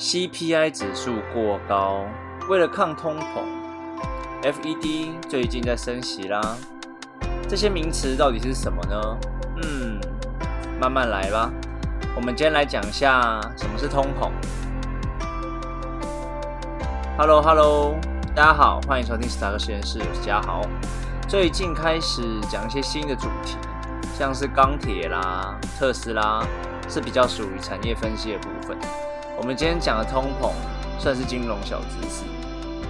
CPI 指数过高，为了抗通膨，FED 最近在升息啦。这些名词到底是什么呢？嗯，慢慢来吧。我们今天来讲一下什么是通膨。Hello Hello，大家好，欢迎收听史塔克实验室，我是嘉豪。最近开始讲一些新的主题，像是钢铁啦、特斯拉，是比较属于产业分析的部分。我们今天讲的通膨算是金融小知识。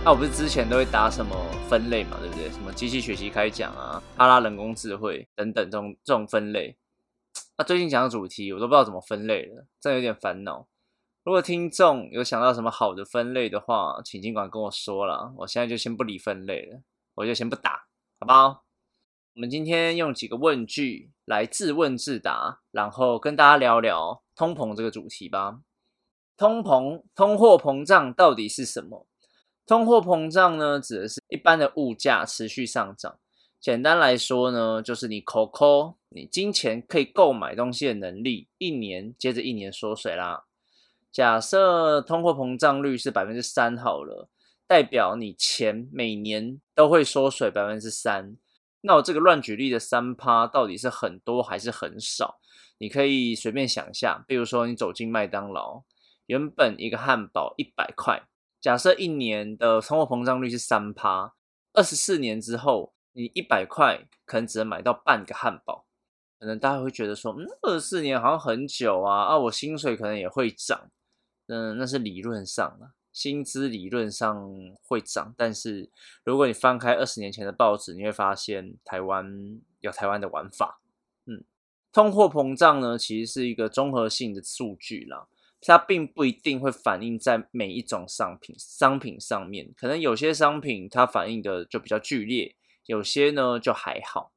那我不是之前都会打什么分类嘛，对不对？什么机器学习开讲啊，阿拉人工智慧等等这种这种分类。那最近讲的主题我都不知道怎么分类了，真的有点烦恼。如果听众有想到什么好的分类的话，请尽管跟我说了。我现在就先不理分类了，我就先不打，好不好？我们今天用几个问句来自问自答，然后跟大家聊聊通膨这个主题吧。通膨、通货膨胀到底是什么？通货膨胀呢，指的是一般的物价持续上涨。简单来说呢，就是你口口你金钱可以购买东西的能力，一年接着一年缩水啦。假设通货膨胀率是百分之三好了，代表你钱每年都会缩水百分之三。那我这个乱举例的三趴到底是很多还是很少？你可以随便想一下，比如说你走进麦当劳。原本一个汉堡一百块，假设一年的通货膨胀率是三趴，二十四年之后，你一百块可能只能买到半个汉堡。可能大家会觉得说，嗯，二十四年好像很久啊，啊，我薪水可能也会涨。嗯，那是理论上啊，薪资理论上会涨，但是如果你翻开二十年前的报纸，你会发现台湾有台湾的玩法。嗯，通货膨胀呢，其实是一个综合性的数据啦。它并不一定会反映在每一种商品商品上面，可能有些商品它反映的就比较剧烈，有些呢就还好。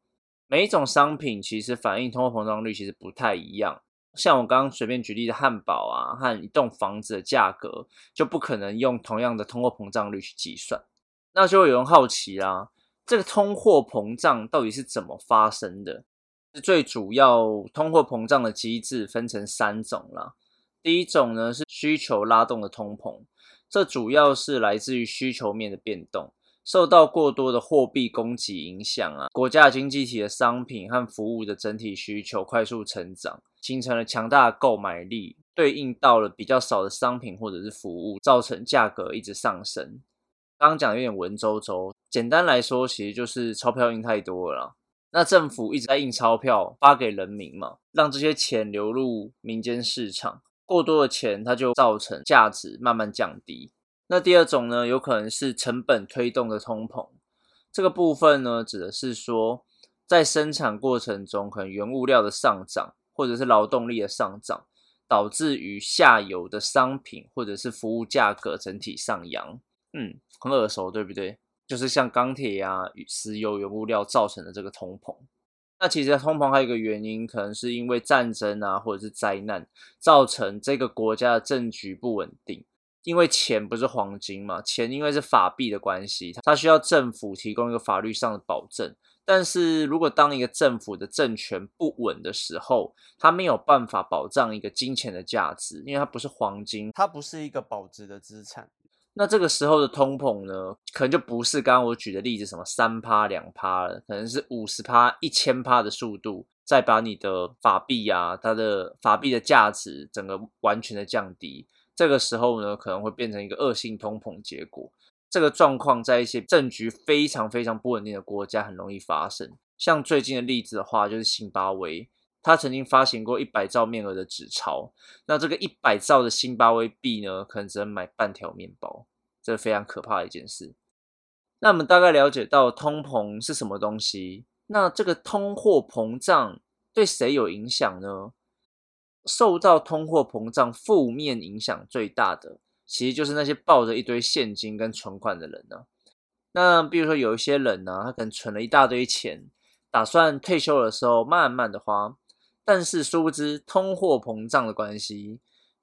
每一种商品其实反映通货膨胀率其实不太一样。像我刚刚随便举例的汉堡啊，和一栋房子的价格，就不可能用同样的通货膨胀率去计算。那就会有人好奇啦，这个通货膨胀到底是怎么发生的？最主要通货膨胀的机制分成三种啦。第一种呢是需求拉动的通膨，这主要是来自于需求面的变动，受到过多的货币供给影响啊，国家经济体的商品和服务的整体需求快速成长，形成了强大的购买力，对应到了比较少的商品或者是服务，造成价格一直上升。刚刚讲有点文绉绉，简单来说，其实就是钞票印太多了，那政府一直在印钞票发给人民嘛，让这些钱流入民间市场。过多的钱，它就造成价值慢慢降低。那第二种呢，有可能是成本推动的通膨。这个部分呢，指的是说，在生产过程中，可能原物料的上涨，或者是劳动力的上涨，导致于下游的商品或者是服务价格整体上扬。嗯，很耳熟，对不对？就是像钢铁呀、石油原物料造成的这个通膨。那其实通膨还有一个原因，可能是因为战争啊，或者是灾难，造成这个国家的政局不稳定。因为钱不是黄金嘛，钱因为是法币的关系，它需要政府提供一个法律上的保证。但是如果当一个政府的政权不稳的时候，它没有办法保障一个金钱的价值，因为它不是黄金，它不是一个保值的资产。那这个时候的通膨呢，可能就不是刚刚我举的例子，什么三趴两趴了，可能是五十趴、一千趴的速度，再把你的法币啊，它的法币的价值整个完全的降低。这个时候呢，可能会变成一个恶性通膨结果。这个状况在一些政局非常非常不稳定的国家很容易发生。像最近的例子的话，就是辛巴威，他曾经发行过一百兆面额的纸钞，那这个一百兆的辛巴威币呢，可能只能买半条面包，这非常可怕的一件事。那我们大概了解到通膨是什么东西，那这个通货膨胀对谁有影响呢？受到通货膨胀负面影响最大的，其实就是那些抱着一堆现金跟存款的人呢。那比如说有一些人呢，他可能存了一大堆钱，打算退休的时候慢慢的花。但是殊不知，通货膨胀的关系，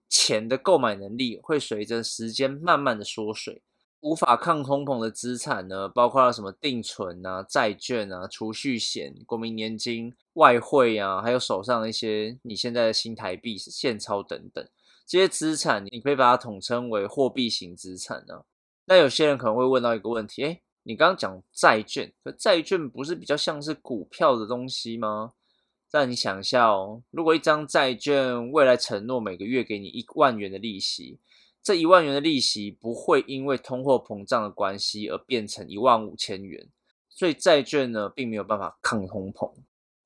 钱的购买能力会随着时间慢慢的缩水。无法抗通膨的资产呢，包括了什么定存啊、债券啊、储蓄险、国民年金、外汇啊，还有手上的一些你现在的新台币、现钞等等。这些资产你可以把它统称为货币型资产呢。那有些人可能会问到一个问题：哎，你刚刚讲债券，可债券不是比较像是股票的东西吗？但你想一下哦，如果一张债券未来承诺每个月给你一万元的利息，这一万元的利息不会因为通货膨胀的关系而变成一万五千元，所以债券呢并没有办法抗通膨。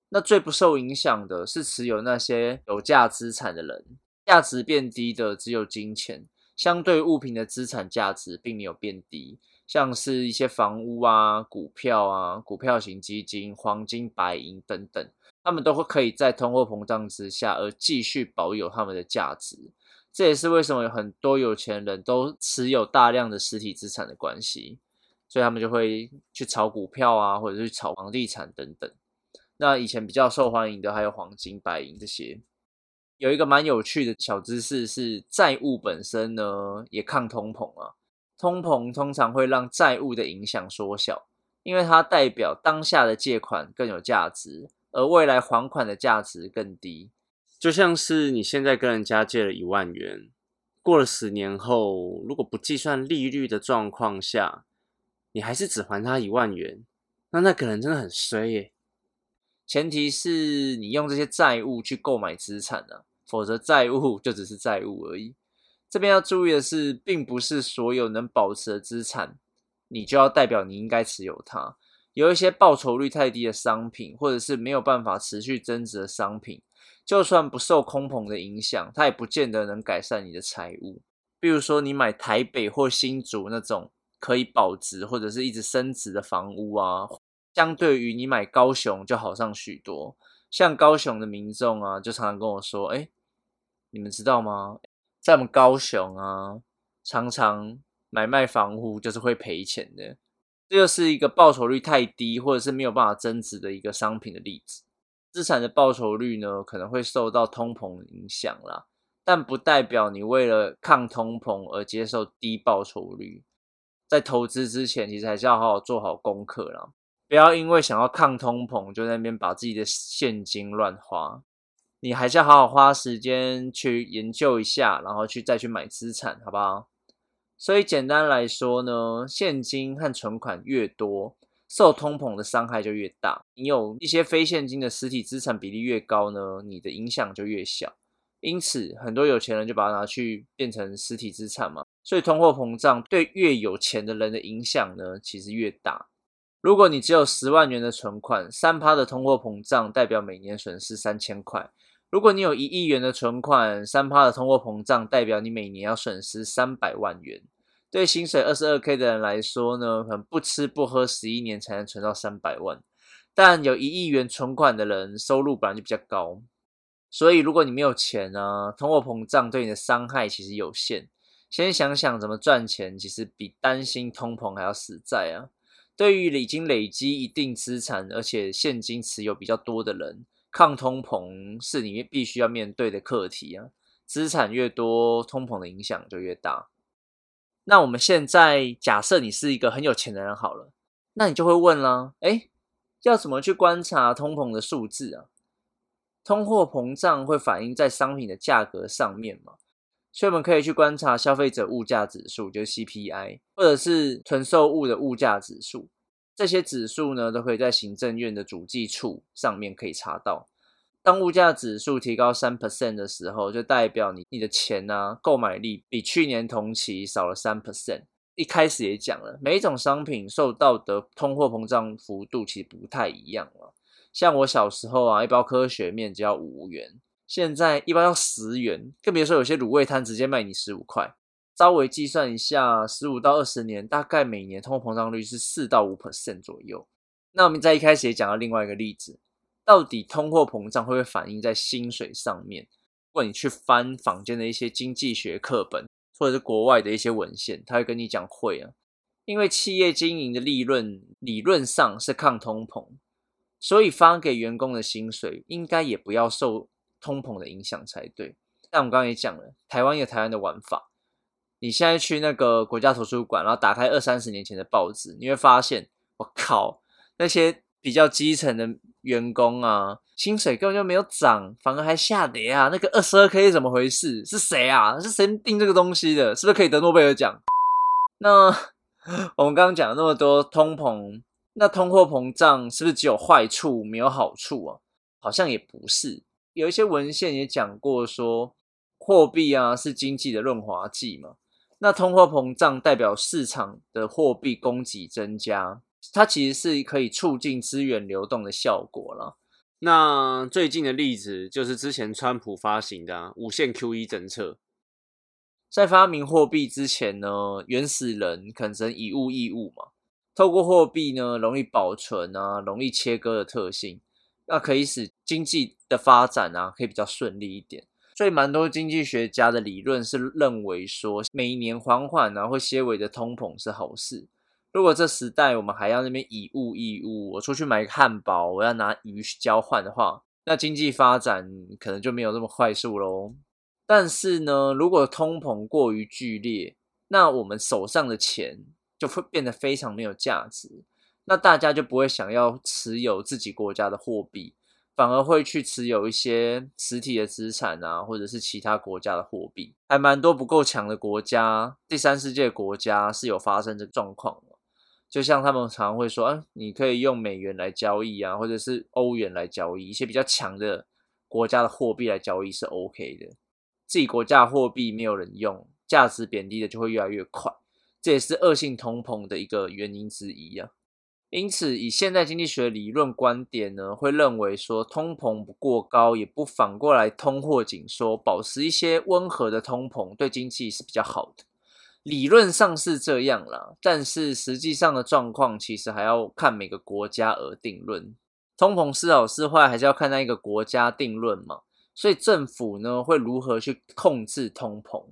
那最不受影响的是持有那些有价资产的人，价值变低的只有金钱，相对物品的资产价值并没有变低，像是一些房屋啊、股票啊、股票型基金、黄金、白银等等。他们都会可以在通货膨胀之下而继续保有他们的价值，这也是为什么有很多有钱人都持有大量的实体资产的关系，所以他们就会去炒股票啊，或者是炒房地产等等。那以前比较受欢迎的还有黄金、白银这些。有一个蛮有趣的小知识是，债务本身呢也抗通膨啊。通膨通常会让债务的影响缩小，因为它代表当下的借款更有价值。而未来还款的价值更低，就像是你现在跟人家借了一万元，过了十年后，如果不计算利率的状况下，你还是只还他一万元，那那个人真的很衰耶。前提是你用这些债务去购买资产啊，否则债务就只是债务而已。这边要注意的是，并不是所有能保持的资产，你就要代表你应该持有它。有一些报酬率太低的商品，或者是没有办法持续增值的商品，就算不受空棚的影响，它也不见得能改善你的财务。比如说，你买台北或新竹那种可以保值或者是一直升值的房屋啊，相对于你买高雄就好上许多。像高雄的民众啊，就常常跟我说：“哎，你们知道吗？在我们高雄啊，常常买卖房屋就是会赔钱的。”这就是一个报酬率太低，或者是没有办法增值的一个商品的例子。资产的报酬率呢，可能会受到通膨影响啦，但不代表你为了抗通膨而接受低报酬率。在投资之前，其实还是要好好做好功课啦，不要因为想要抗通膨，就在那边把自己的现金乱花。你还是要好好花时间去研究一下，然后去再去买资产，好不好？所以简单来说呢，现金和存款越多，受通膨的伤害就越大。你有一些非现金的实体资产比例越高呢，你的影响就越小。因此，很多有钱人就把它拿去变成实体资产嘛。所以，通货膨胀对越有钱的人的影响呢，其实越大。如果你只有十万元的存款，三趴的通货膨胀代表每年损失三千块。如果你有一亿元的存款，三趴的通货膨胀代表你每年要损失三百万元。对薪水二十二 k 的人来说呢，可能不吃不喝十一年才能存到三百万。但有一亿元存款的人，收入本来就比较高，所以如果你没有钱啊，通货膨胀对你的伤害其实有限。先想想怎么赚钱，其实比担心通膨还要实在啊。对于已经累积一定资产而且现金持有比较多的人，抗通膨是你必须要面对的课题啊。资产越多，通膨的影响就越大。那我们现在假设你是一个很有钱的人好了，那你就会问啦，哎，要怎么去观察通膨的数字啊？通货膨胀会反映在商品的价格上面嘛？所以我们可以去观察消费者物价指数，就是 CPI，或者是囤售物的物价指数，这些指数呢，都可以在行政院的主计处上面可以查到。当物价指数提高三 percent 的时候，就代表你你的钱呢购买力比去年同期少了三 percent。一开始也讲了，每一种商品受到的通货膨胀幅度其实不太一样了。像我小时候啊，一包科学面只要五元，现在一包要十元，更别说有些卤味摊直接卖你十五块。稍微计算一下，十五到二十年，大概每年通货膨胀率是四到五 percent 左右。那我们在一开始也讲到另外一个例子。到底通货膨胀会不会反映在薪水上面？如果你去翻坊间的一些经济学课本，或者是国外的一些文献，他会跟你讲会啊，因为企业经营的利润理论上是抗通膨，所以发给员工的薪水应该也不要受通膨的影响才对。但我们刚刚也讲了，台湾有台湾的玩法，你现在去那个国家图书馆，然后打开二三十年前的报纸，你会发现，我靠，那些。比较基层的员工啊，薪水根本就没有涨，反而还下跌啊！那个二十二 K 是怎么回事？是谁啊？是谁定这个东西的？是不是可以得诺贝尔奖？那 我们刚刚讲了那么多通膨，那通货膨胀是不是只有坏处没有好处啊？好像也不是，有一些文献也讲过说，货币啊是经济的润滑剂嘛。那通货膨胀代表市场的货币供给增加。它其实是可以促进资源流动的效果了。那最近的例子就是之前川普发行的无限 QE 政策。在发明货币之前呢，原始人可能以物易物嘛，透过货币呢，容易保存啊，容易切割的特性，那可以使经济的发展啊，可以比较顺利一点。所以，蛮多经济学家的理论是认为说，每一年缓缓啊，会些微的通膨是好事。如果这时代我们还要那边以物易物，我出去买个汉堡，我要拿鱼去交换的话，那经济发展可能就没有那么快速喽。但是呢，如果通膨过于剧烈，那我们手上的钱就会变得非常没有价值，那大家就不会想要持有自己国家的货币，反而会去持有一些实体的资产啊，或者是其他国家的货币。还蛮多不够强的国家，第三世界国家是有发生这个状况。就像他们常会说，啊，你可以用美元来交易啊，或者是欧元来交易，一些比较强的国家的货币来交易是 OK 的。自己国家货币没有人用，价值贬低的就会越来越快，这也是恶性通膨的一个原因之一啊。因此，以现代经济学理论观点呢，会认为说，通膨不过高，也不反过来通货紧缩，保持一些温和的通膨，对经济是比较好的。理论上是这样啦，但是实际上的状况其实还要看每个国家而定论。通膨是好是坏，还是要看那一个国家定论嘛。所以政府呢会如何去控制通膨？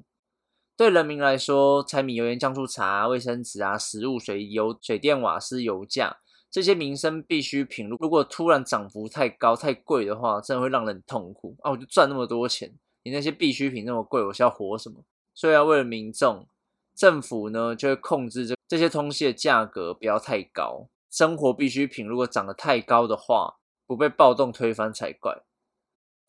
对人民来说，柴米油盐酱醋茶、卫生纸啊、食物、水油、水电瓦斯、油价这些民生必需品，如果突然涨幅太高、太贵的话，真的会让人痛苦啊！我就赚那么多钱，你那些必需品那么贵，我是要活什么？所以要为了民众。政府呢就会控制这这些东西的价格不要太高，生活必需品如果涨得太高的话，不被暴动推翻才怪。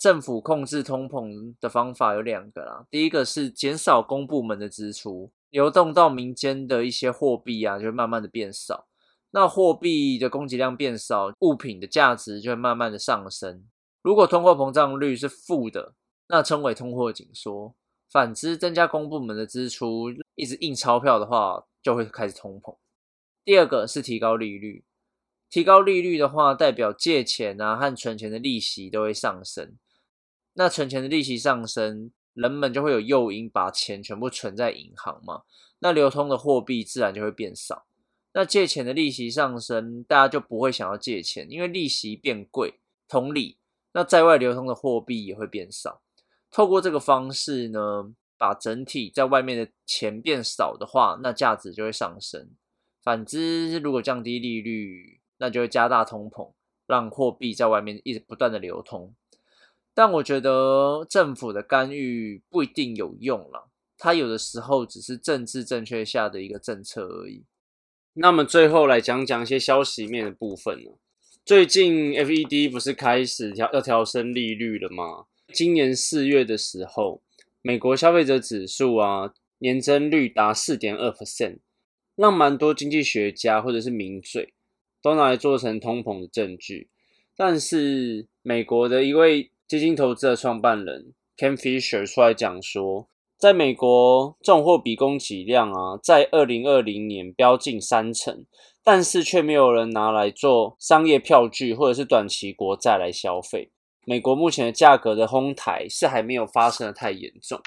政府控制通膨的方法有两个啦，第一个是减少公部门的支出，流动到民间的一些货币啊，就会慢慢的变少。那货币的供给量变少，物品的价值就会慢慢的上升。如果通货膨胀率是负的，那称为通货紧缩。反之，增加公部门的支出，一直印钞票的话，就会开始通膨。第二个是提高利率，提高利率的话，代表借钱啊和存钱的利息都会上升。那存钱的利息上升，人们就会有诱因把钱全部存在银行嘛，那流通的货币自然就会变少。那借钱的利息上升，大家就不会想要借钱，因为利息变贵。同理，那在外流通的货币也会变少。透过这个方式呢，把整体在外面的钱变少的话，那价值就会上升。反之，如果降低利率，那就会加大通膨，让货币在外面一直不断的流通。但我觉得政府的干预不一定有用了，它有的时候只是政治正确下的一个政策而已。那么最后来讲讲一些消息面的部分呢？最近 FED 不是开始调要调升利率了吗？今年四月的时候，美国消费者指数啊年增率达四点二 percent，让蛮多经济学家或者是名嘴都拿来做成通膨的证据。但是美国的一位基金投资的创办人 Ken Fisher 出来讲说，在美国重货比供给量啊，在二零二零年飙近三成，但是却没有人拿来做商业票据或者是短期国债来消费。美国目前的价格的哄抬是还没有发生的太严重。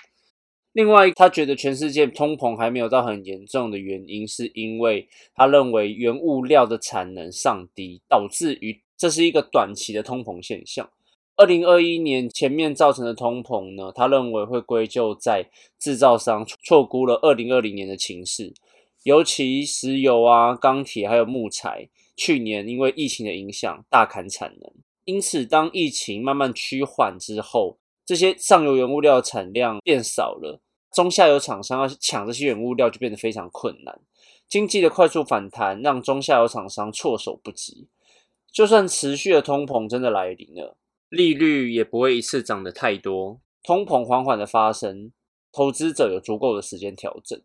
另外，他觉得全世界通膨还没有到很严重的原因，是因为他认为原物料的产能上低，导致于这是一个短期的通膨现象。二零二一年前面造成的通膨呢，他认为会归咎在制造商错估了二零二零年的情势，尤其石油啊、钢铁还有木材，去年因为疫情的影响大砍产能。因此，当疫情慢慢趋缓之后，这些上游原物料的产量变少了，中下游厂商要抢这些原物料就变得非常困难。经济的快速反弹让中下游厂商措手不及，就算持续的通膨真的来临了，利率也不会一次涨得太多，通膨缓缓的发生，投资者有足够的时间调整。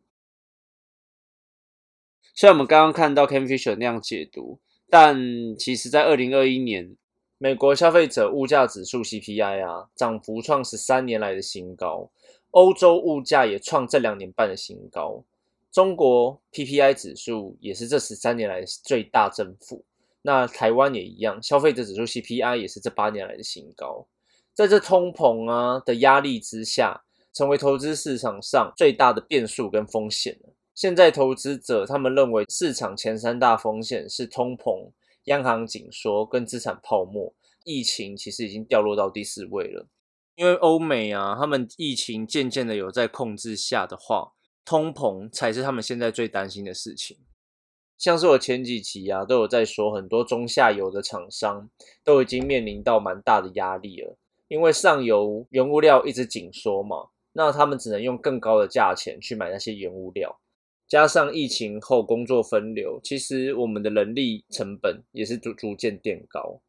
像我们刚刚看到 Ken Fisher 那样解读，但其实在二零二一年，美国消费者物价指数 CPI 啊，涨幅创十三年来的新高，欧洲物价也创这两年半的新高。中国 PPI 指数也是这十三年来最大增幅，那台湾也一样，消费者指数 CPI 也是这八年来的新高。在这通膨啊的压力之下，成为投资市场上最大的变数跟风险现在投资者他们认为市场前三大风险是通膨、央行紧缩跟资产泡沫。疫情其实已经掉落到第四位了，因为欧美啊，他们疫情渐渐的有在控制下的话。通膨才是他们现在最担心的事情。像是我前几期啊，都有在说，很多中下游的厂商都已经面临到蛮大的压力了，因为上游原物料一直紧缩嘛，那他们只能用更高的价钱去买那些原物料，加上疫情后工作分流，其实我们的人力成本也是逐逐渐垫高，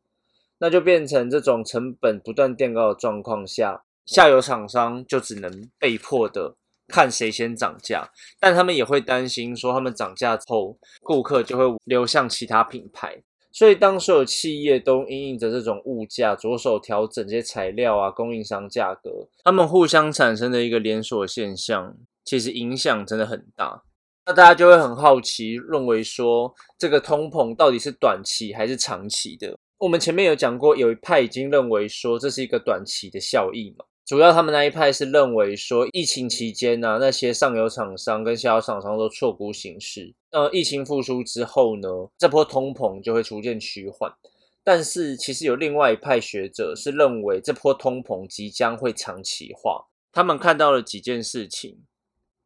那就变成这种成本不断垫高的状况下，下游厂商就只能被迫的。看谁先涨价，但他们也会担心说，他们涨价后，顾客就会流向其他品牌。所以，当所有企业都因应着这种物价，着手调整这些材料啊、供应商价格，他们互相产生的一个连锁现象，其实影响真的很大。那大家就会很好奇，认为说，这个通膨到底是短期还是长期的？我们前面有讲过，有一派已经认为说，这是一个短期的效益嘛。主要他们那一派是认为说，疫情期间呢，那些上游厂商跟下游厂商都错估形势。呃，疫情复苏之后呢，这波通膨就会逐渐趋缓。但是其实有另外一派学者是认为，这波通膨即将会长期化。他们看到了几件事情。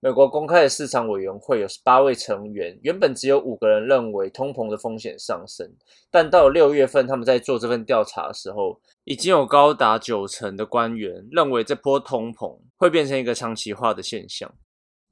美国公开的市场委员会有十八位成员，原本只有五个人认为通膨的风险上升，但到六月份他们在做这份调查的时候，已经有高达九成的官员认为这波通膨会变成一个长期化的现象。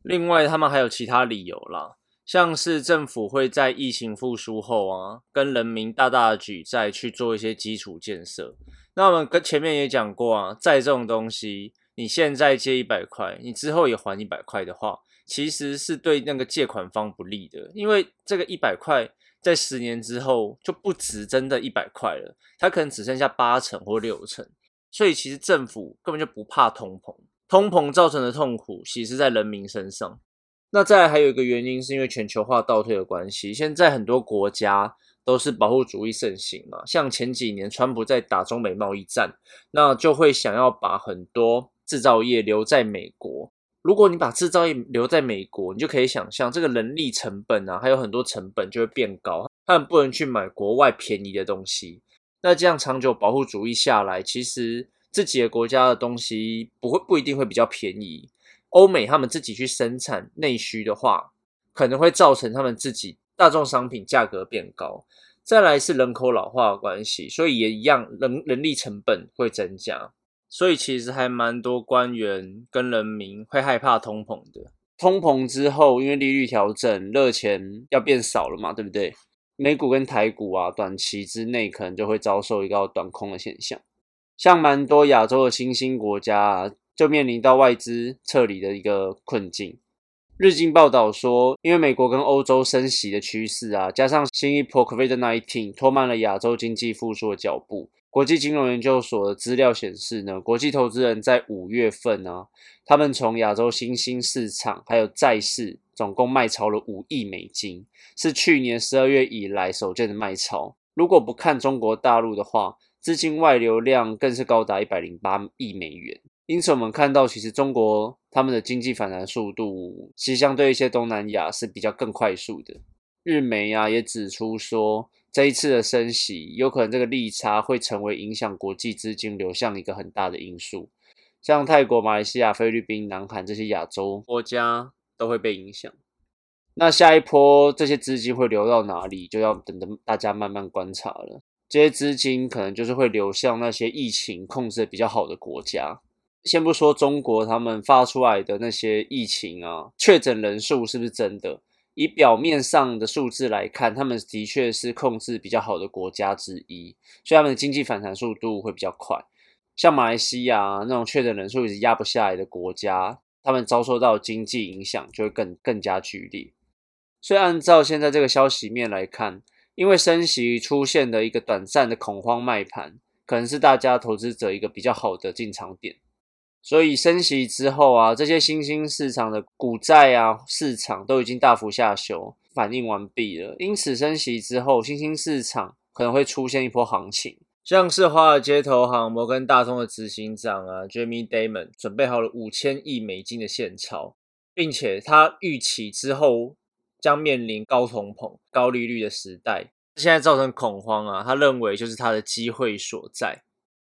另外，他们还有其他理由啦，像是政府会在疫情复苏后啊，跟人民大大的举债去做一些基础建设。那我们跟前面也讲过啊，债这种东西。你现在借一百块，你之后也还一百块的话，其实是对那个借款方不利的，因为这个一百块在十年之后就不值真的一百块了，它可能只剩下八成或六成。所以其实政府根本就不怕通膨，通膨造成的痛苦其实在人民身上。那再还有一个原因，是因为全球化倒退的关系，现在很多国家都是保护主义盛行嘛，像前几年川普在打中美贸易战，那就会想要把很多。制造业留在美国，如果你把制造业留在美国，你就可以想象这个人力成本啊，还有很多成本就会变高，他们不能去买国外便宜的东西。那这样长久保护主义下来，其实自己的国家的东西不会不一定会比较便宜。欧美他们自己去生产内需的话，可能会造成他们自己大众商品价格变高。再来是人口老化的关系，所以也一样，人人力成本会增加。所以其实还蛮多官员跟人民会害怕通膨的。通膨之后，因为利率调整，热钱要变少了嘛，对不对？美股跟台股啊，短期之内可能就会遭受一个短空的现象。像蛮多亚洲的新兴国家啊，就面临到外资撤离的一个困境。日经报道说，因为美国跟欧洲升息的趋势啊，加上新一波 COVID-19 拖慢了亚洲经济复苏的脚步。国际金融研究所的资料显示呢，国际投资人在五月份呢，他们从亚洲新兴市场还有债市总共卖超了五亿美金，是去年十二月以来首见的卖超。如果不看中国大陆的话，资金外流量更是高达一百零八亿美元。因此，我们看到其实中国他们的经济反弹速度，其实相对一些东南亚是比较更快速的。日媒啊也指出说。这一次的升息，有可能这个利差会成为影响国际资金流向一个很大的因素，像泰国、马来西亚、菲律宾、南韩这些亚洲国家都会被影响。那下一波这些资金会流到哪里，就要等着大家慢慢观察了。这些资金可能就是会流向那些疫情控制的比较好的国家。先不说中国他们发出来的那些疫情啊，确诊人数是不是真的？以表面上的数字来看，他们的确是控制比较好的国家之一，所以他们的经济反弹速度会比较快。像马来西亚那种确诊人数一直压不下来的国家，他们遭受到经济影响就会更更加剧烈。所以按照现在这个消息面来看，因为升息出现的一个短暂的恐慌卖盘，可能是大家投资者一个比较好的进场点。所以升息之后啊，这些新兴市场的股债啊市场都已经大幅下修，反应完毕了。因此升息之后，新兴市场可能会出现一波行情。像是华尔街投行摩根大通的执行长啊，Jamie Dimon 准备好了五千亿美金的现钞，并且他预期之后将面临高通膨、高利率的时代，现在造成恐慌啊，他认为就是他的机会所在。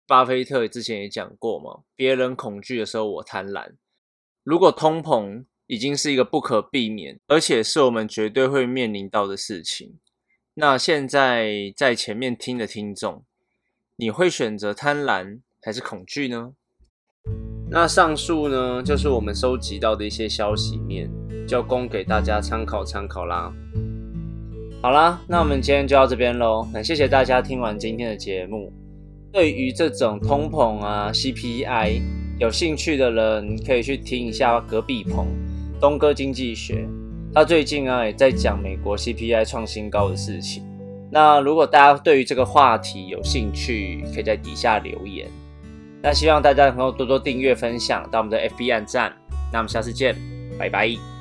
巴菲特之前也讲过嘛，别人恐惧的时候，我贪婪。如果通膨已经是一个不可避免，而且是我们绝对会面临到的事情，那现在在前面听的听众，你会选择贪婪还是恐惧呢？那上述呢，就是我们收集到的一些消息面，就供给大家参考参考啦。好啦，那我们今天就到这边喽，那谢谢大家听完今天的节目。对于这种通膨啊 CPI 有兴趣的人，可以去听一下隔壁棚东哥经济学，他最近啊也在讲美国 CPI 创新高的事情。那如果大家对于这个话题有兴趣，可以在底下留言。那希望大家能够多多订阅分享到我们的 FB 站。那我们下次见，拜拜。